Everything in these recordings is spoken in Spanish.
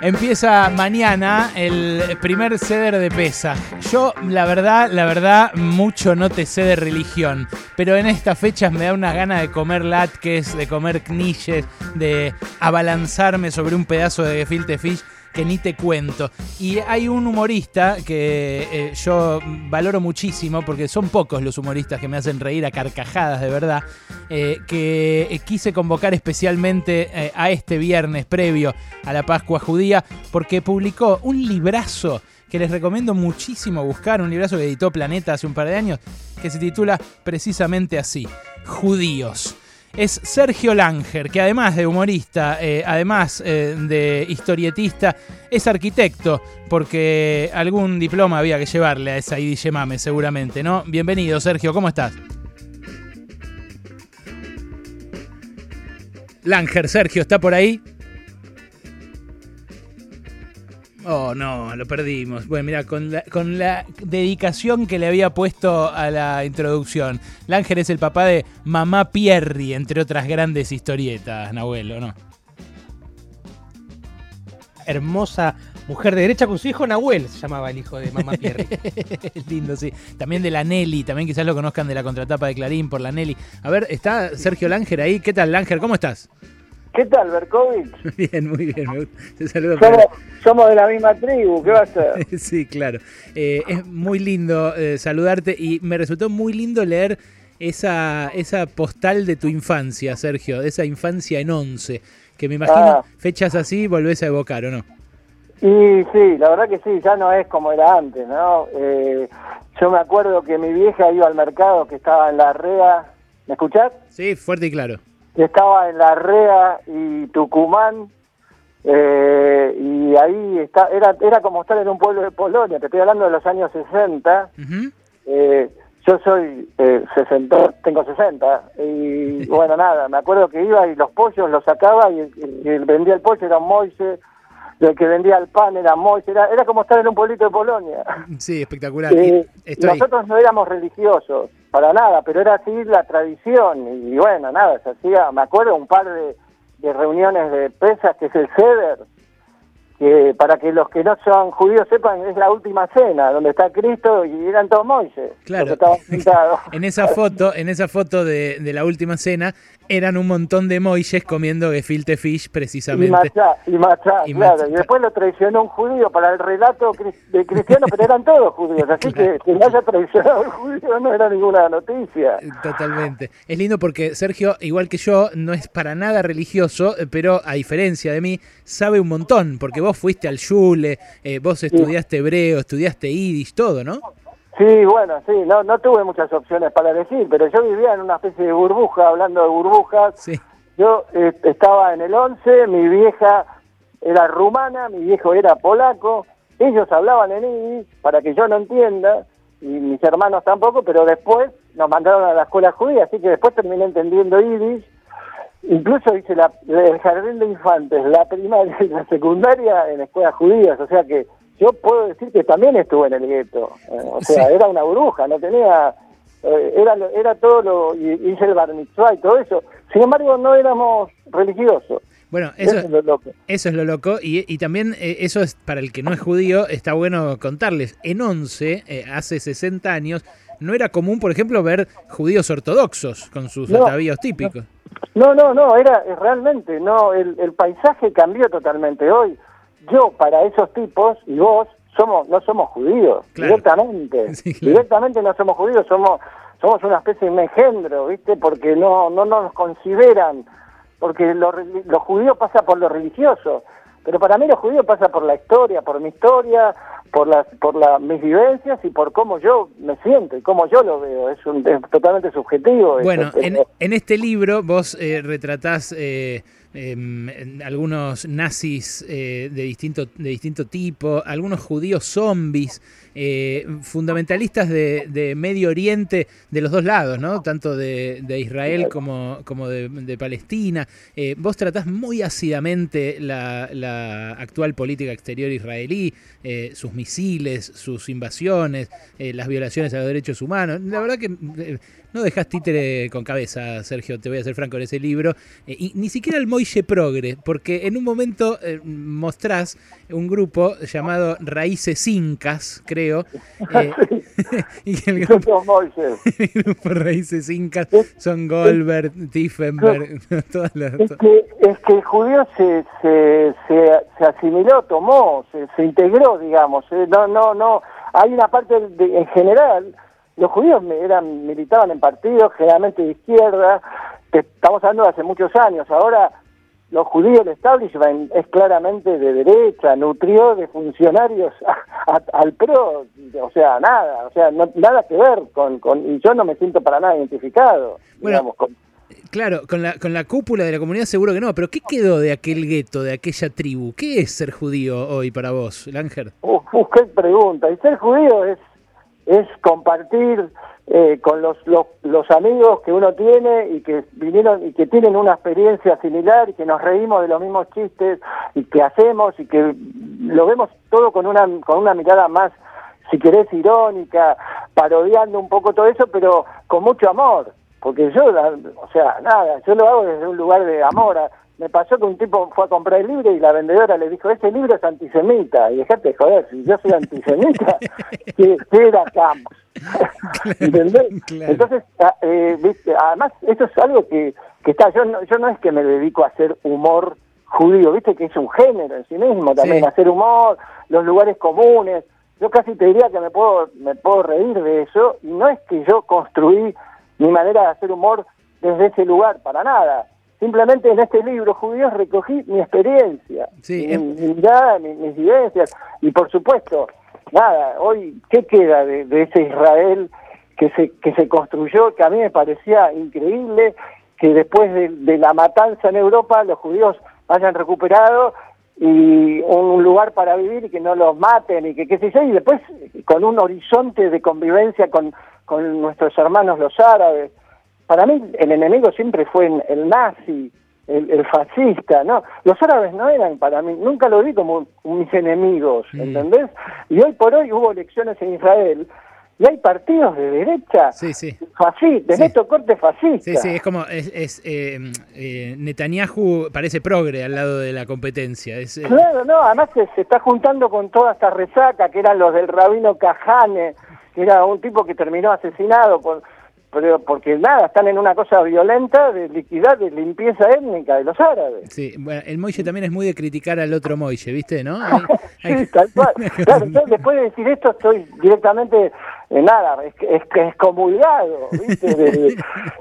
Empieza mañana el primer ceder de pesa. Yo, la verdad, la verdad, mucho no te sé de religión, pero en estas fechas me da una gana de comer latkes, de comer knishes, de abalanzarme sobre un pedazo de gefilte fish que ni te cuento. Y hay un humorista que eh, yo valoro muchísimo, porque son pocos los humoristas que me hacen reír a carcajadas de verdad, eh, que eh, quise convocar especialmente a este viernes previo a la Pascua Judía, porque publicó un librazo que les recomiendo muchísimo buscar, un librazo que editó Planeta hace un par de años, que se titula precisamente así, Judíos es Sergio Langer, que además de humorista, eh, además eh, de historietista, es arquitecto, porque algún diploma había que llevarle a esa Idillemame seguramente, ¿no? Bienvenido, Sergio, ¿cómo estás? Langer, Sergio, ¿está por ahí? Oh, no, lo perdimos. Bueno, mira, con la, con la dedicación que le había puesto a la introducción. Lángel es el papá de Mamá Pierri, entre otras grandes historietas, Nahuel, no? Hermosa mujer de derecha con su hijo Nahuel, se llamaba el hijo de Mamá Pierri. Lindo, sí. También de la Nelly, también quizás lo conozcan de la contratapa de Clarín por la Nelly. A ver, está Sergio Langer ahí. ¿Qué tal, Langer? ¿Cómo estás? ¿Qué tal, Berkovich? Bien, muy bien. Me gusta. Te saludo. Somos, somos, de la misma tribu, ¿qué va a ser? sí, claro. Eh, es muy lindo eh, saludarte y me resultó muy lindo leer esa, esa postal de tu infancia, Sergio, de esa infancia en once, que me imagino ah. fechas así volvés a evocar, ¿o no? Y sí, la verdad que sí, ya no es como era antes, ¿no? Eh, yo me acuerdo que mi vieja iba al mercado que estaba en la REA. ¿Me escuchás? Sí, fuerte y claro estaba en La Rea y Tucumán, eh, y ahí está, era, era como estar en un pueblo de Polonia, te estoy hablando de los años 60. eh, yo soy eh, 60, tengo 60, y bueno, nada, me acuerdo que iba y los pollos los sacaba y, el vendía el pollo era un Moise, el que vendía el pan era Moise, era, era como estar en un pueblito de Polonia. Sí, espectacular. Eh, nosotros no éramos religiosos, para nada, pero era así la tradición y, bueno, nada, se hacía, me acuerdo un par de, de reuniones de pesas que es el CEDER, que para que los que no son judíos sepan, es la última cena, donde está Cristo y eran todos Moisés. Claro. en esa foto, en esa foto de, de, la última cena, eran un montón de Moisés comiendo gefilte fish, precisamente. Y machá, y claro. Y después lo traicionó un judío para el relato de cristiano, pero eran todos judíos. Así que que no haya traicionado un judío no era ninguna noticia. Totalmente. Es lindo porque Sergio, igual que yo, no es para nada religioso, pero a diferencia de mí, sabe un montón, porque vos fuiste al Yule, eh, vos estudiaste hebreo, estudiaste yiddish, todo, ¿no? Sí, bueno, sí, no, no tuve muchas opciones para decir, pero yo vivía en una especie de burbuja, hablando de burbujas. Sí. Yo eh, estaba en el 11, mi vieja era rumana, mi viejo era polaco, ellos hablaban en yiddish para que yo no entienda, y mis hermanos tampoco, pero después nos mandaron a la escuela judía, así que después terminé entendiendo yiddish Incluso hice la, el jardín de infantes, la primaria y la secundaria en escuelas judías, o sea que yo puedo decir que también estuve en el gueto. Eh, o sea, era una bruja, no tenía. Eh, era, era todo lo. hice el bar mitzvah y todo eso. Sin embargo, no éramos religiosos. Bueno, eso, es lo loco. Eso es lo loco. Y, y también eh, eso es para el que no es judío, está bueno contarles. En 11, hace 60 años, no era común, por ejemplo, ver judíos ortodoxos con sus atavíos típicos. No, no, no, era realmente, no, el, el paisaje cambió totalmente. Hoy, yo para esos tipos y vos somos no somos judíos directamente, directamente no somos judíos, somos somos una especie de engendro, ¿viste? Porque no no nos consideran, porque lo, los judíos pasa por lo religioso, pero para mí los judíos pasa por la historia, por mi historia, por las por la, mis vivencias y por cómo yo me siento y cómo yo lo veo. Es, un, totalmente subjetivo. Bueno, en, en, este libro vos eh, retratás eh, em, algunos nazis eh, de, distinto, de distinto tipo, algunos judíos zombies, eh, fundamentalistas de, de, Medio Oriente de los dos lados, ¿no? tanto de, de Israel como, como de, Palestina. Eh, vos tratás muy ácidamente la, la actual política exterior israelí, sus misiles, sus invasiones, las violaciones a los derechos humanos. La verdad que no dejas títere con cabeza, Sergio, te voy a ser franco en ese libro. y ni siquiera el Moy Moille Progre, porque en un momento eh, mostrás un grupo llamado Raíces Incas, creo. Eh, y el grupo, el grupo Raíces Incas son Goldberg, Tiffenberg, todas las... Es que, es que el judío se, se, se, asimiló, tomó, se, se integró, digamos. Eh, no, no, no. Hay una parte en general los judíos eran militaban en partidos generalmente de izquierda, estamos hablando de hace muchos años, ahora los judíos, el establishment es claramente de derecha, nutrió de funcionarios al PRO, o sea, nada, o sea, nada que ver con, con, y yo no me siento para nada identificado, digamos, Claro, con la, con la cúpula de la comunidad seguro que no, pero ¿qué quedó de aquel gueto, de aquella tribu? ¿Qué es ser judío hoy para vos, Langer? Uf, uf, qué pregunta. Y ser judío es es compartir eh, con los, los, amigos que uno tiene y que vinieron y que tienen una experiencia similar y que nos reímos de los mismos chistes y que hacemos y que lo vemos todo con una con una mirada más si querés irónica parodiando un poco todo eso pero con mucho amor porque yo o sea nada yo lo hago desde un lugar de amor me pasó que un tipo fue a comprar el libro y la vendedora le dijo, ese libro es antisemita. Y dejate de joder, si yo soy antisemita, ¿qué, era Campos? ¿Entendés? Entonces, ah, eh, ¿viste? además, eso es algo que, que está, yo no, yo no es que me dedico a hacer humor judío, viste que es un género en sí mismo también, hacer humor, los lugares comunes. Yo casi te diría que me puedo, me puedo reír de eso, y no es que yo construí mi manera de hacer humor desde ese lugar, para nada Simplemente en este libro, Judíos, recogí mi experiencia, mi, em- mirada, mis, vivencias. Y por supuesto, nada, hoy, ¿qué queda de, ese Israel que se, que se construyó, que a mí me parecía increíble, que después de, la matanza en Europa los judíos hayan recuperado y un lugar para vivir y que no los maten y que qué sé yo, y después con un horizonte de convivencia con, con nuestros hermanos los árabes, para mí el enemigo siempre fue el nazi, el, fascista, ¿no? Los árabes no eran para mí, nunca lo vi como mis enemigos, ¿entendés? Y hoy por hoy hubo elecciones en Israel y hay partidos de derecha sí, sí. fascista, de neto corte fascista. Sí, sí, es como, es, eh, eh, Netanyahu parece progre al lado de la competencia. Es, eh, Claro, no, además se, se, está juntando con toda esta resaca que eran los del rabino Cajane, que era un tipo que terminó asesinado por pero porque nada, están en una cosa violenta de liquidar, de limpieza étnica de los árabes. Sí, bueno, el Moille también es muy de criticar al otro Moille, ¿viste? ¿No? sí, tal cual. Claro, yo después de decir esto estoy directamente, en nada, es, es, excomulgado, ¿viste?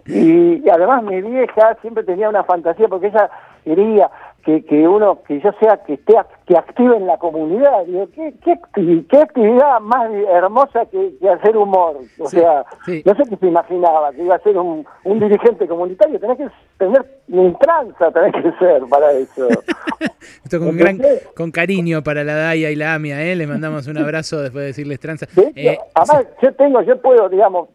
y, además mi vieja siempre tenía una fantasía porque ella quería que, que uno, que yo sea, que esté, que active en la comunidad. Digo, ¿qué, qué, qué actividad más hermosa que, hacer humor? O sea, no sé qué se imaginaba, que iba a ser un, un dirigente comunitario, tenés que tener un tranza, tenés que ser para eso. Esto con, gran, con cariño para la Daya y la Amia, ¿eh? Le mandamos un abrazo después de decirles tranza. Eh, además, yo tengo, yo puedo, digamos,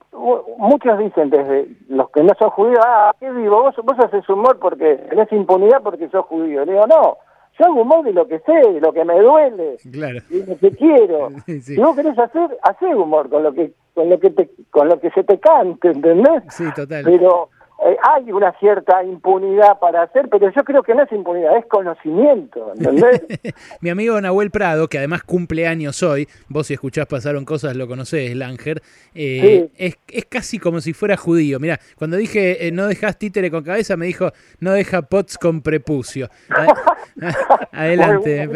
muchos dicen desde los que no son judíos, ah, qué vivo, vos, vos haces humor porque tenés impunidad porque sos judío. Le digo, no, yo hago humor de lo que sé, de lo que me duele, claro. de lo que quiero. Si vos querés hacer, hacer humor con lo que con lo que te, con lo que se te cante, ¿entendés? Sí, total. Pero eh, hay una cierta impunidad para hacer, pero yo creo que no es impunidad, es conocimiento, ¿entendés? Mi amigo Nahuel Prado, que además cumple años hoy, vos si escuchás Pasaron Cosas lo conocés, Langer, eh, es, es, casi como si fuera judío. Mira, cuando dije eh, no dejas títere con cabeza, me dijo no deja pots con prepucio. Adelante.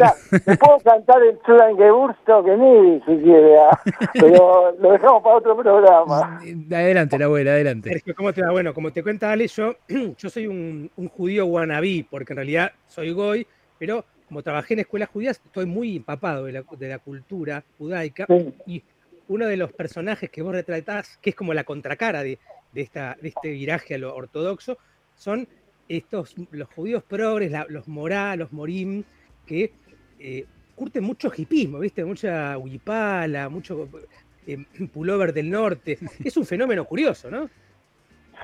te puedo cantar el Schlangebursto que ni si quiere, ¿ah? pero lo dejamos para otro programa. Adelante, Nahuel, adelante. ¿cómo te va? Bueno, como te cuento yo, yo soy un, judío wannabe, porque en realidad soy goy, pero como trabajé en escuelas judías, estoy muy empapado de la, cultura judaica. Y uno de los personajes que vos retratás, que es como la contracara de, esta, de este viraje a lo ortodoxo, son estos, los judíos progres, los morá, los morim, que eh, curten mucho hipismo, ¿viste? Mucha huipala, mucho eh, pullover del norte. Es un fenómeno curioso, ¿no?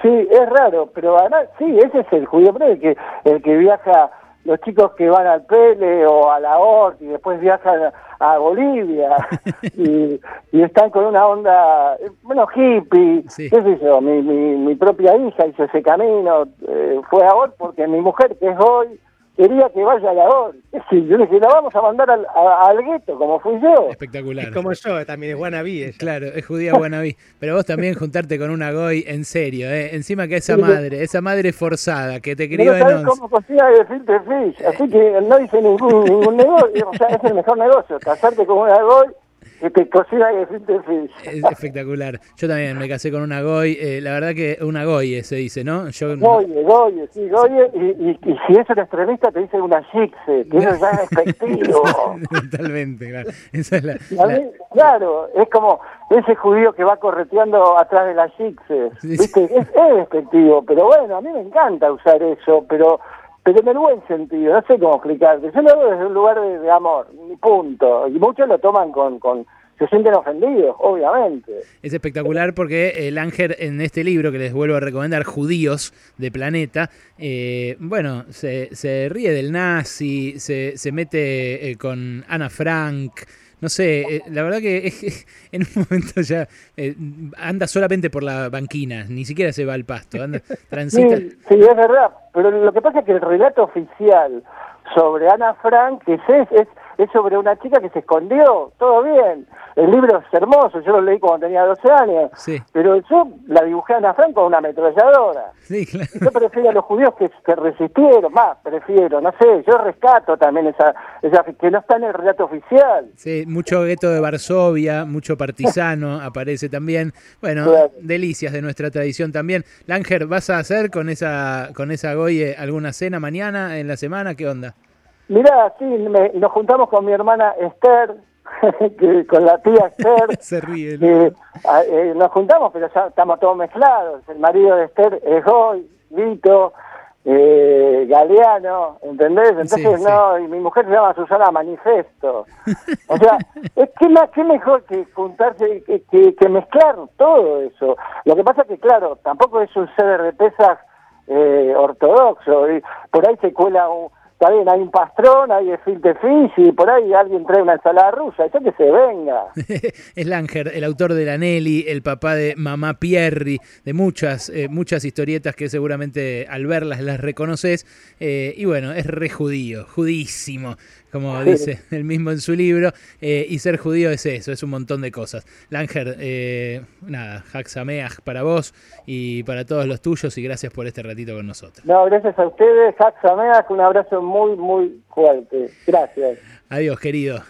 Sí, es raro, pero además, sí, ese es el judío, el que, el que viaja los chicos que van al Pele o a la ORT y después viajan a Bolivia y, están con una onda, bueno, hippie, qué sé yo, mi, mi, mi propia hija hizo ese camino, eh, fue a ORT porque mi mujer, que es hoy, quería que vaya a la OR. Yo le dije, la vamos a mandar al, al gueto, como fui yo. Espectacular. Es como yo, también es guanabí. Claro, es judía guanabí. Pero vos también juntarte con una goy en serio, ¿eh? Encima que esa madre, esa madre forzada que te crió no en cómo cocina de filter fish, así que no hice ningún, ningún negocio. O sea, es el mejor negocio, casarte con una goy cocina Es espectacular. Yo también me casé con una goy. Eh, la verdad que una goye se dice, ¿no? Yo, goye, goye, sí, goye. Y, y, si es un extremista te dice una chixe, que eso ya es despectivo. Totalmente, claro. Esa es la, claro, es como ese judío que va correteando atrás de las chixe. ¿viste? Es, es despectivo, pero bueno, a mí me encanta usar eso, pero pero en el buen sentido, no sé cómo explicarte. Yo lo hago desde un lugar de, amor, punto. Y muchos lo toman con, con, se sienten ofendidos, obviamente. Es espectacular porque el Ángel en este libro que les vuelvo a recomendar, Judíos de Planeta, eh, bueno, se, se, ríe del nazi, se, se mete eh, con Ana Frank, no sé, eh, la verdad que en un momento ya eh, anda solamente por la banquina, ni siquiera se va al pasto, anda, transita. Sí, sí, es verdad, pero lo que pasa es que el relato oficial sobre Ana Frank es, es, es sobre una chica que se escondió, todo bien. El libro es hermoso, yo lo leí cuando tenía 12 años, pero yo la dibujé a Ana Frank con una ametralladora. Sí, claro. Yo prefiero a los judíos que, que resistieron, más, prefiero, no sé, yo rescato también esa, esa que no está en el relato oficial. Sí, mucho gueto de Varsovia, mucho partisano aparece también. Bueno, delicias de nuestra tradición también. Langer, ¿vas a hacer con esa, con esa Goye alguna cena mañana, en la semana? ¿Qué onda? Mirá, sí, nos juntamos con mi hermana Esther, que, con la tía Esther. Se ríe. Eh, nos juntamos, pero ya estamos todos mezclados. El marido de Esther es Goy, Vito, eh, Galeano, ¿entendés? Entonces, no, y mi mujer se llama Susana Manifesto. O sea, es que más, qué mejor que juntarse, que, que, mezclar todo eso. Lo que pasa es que, claro, tampoco es un ceder de pesas eh, ortodoxo. Y por ahí se cuela un está bien, hay un pastrón, hay el filte fish y por ahí alguien trae una ensalada rusa, eso que se venga. es Langer, el autor de la Nelly, el papá de Mamá Pierri, de muchas, eh, muchas historietas que seguramente al verlas las reconoces. Eh, y bueno, es re judío, judísimo como dice él mismo en su libro, eh, y ser judío es eso, es un montón de cosas. Langer, eh, nada, Haxameach para vos y para todos los tuyos, y gracias por este ratito con nosotros. No, gracias a ustedes, Haxameach, un abrazo muy, muy fuerte. Gracias. Adiós, querido.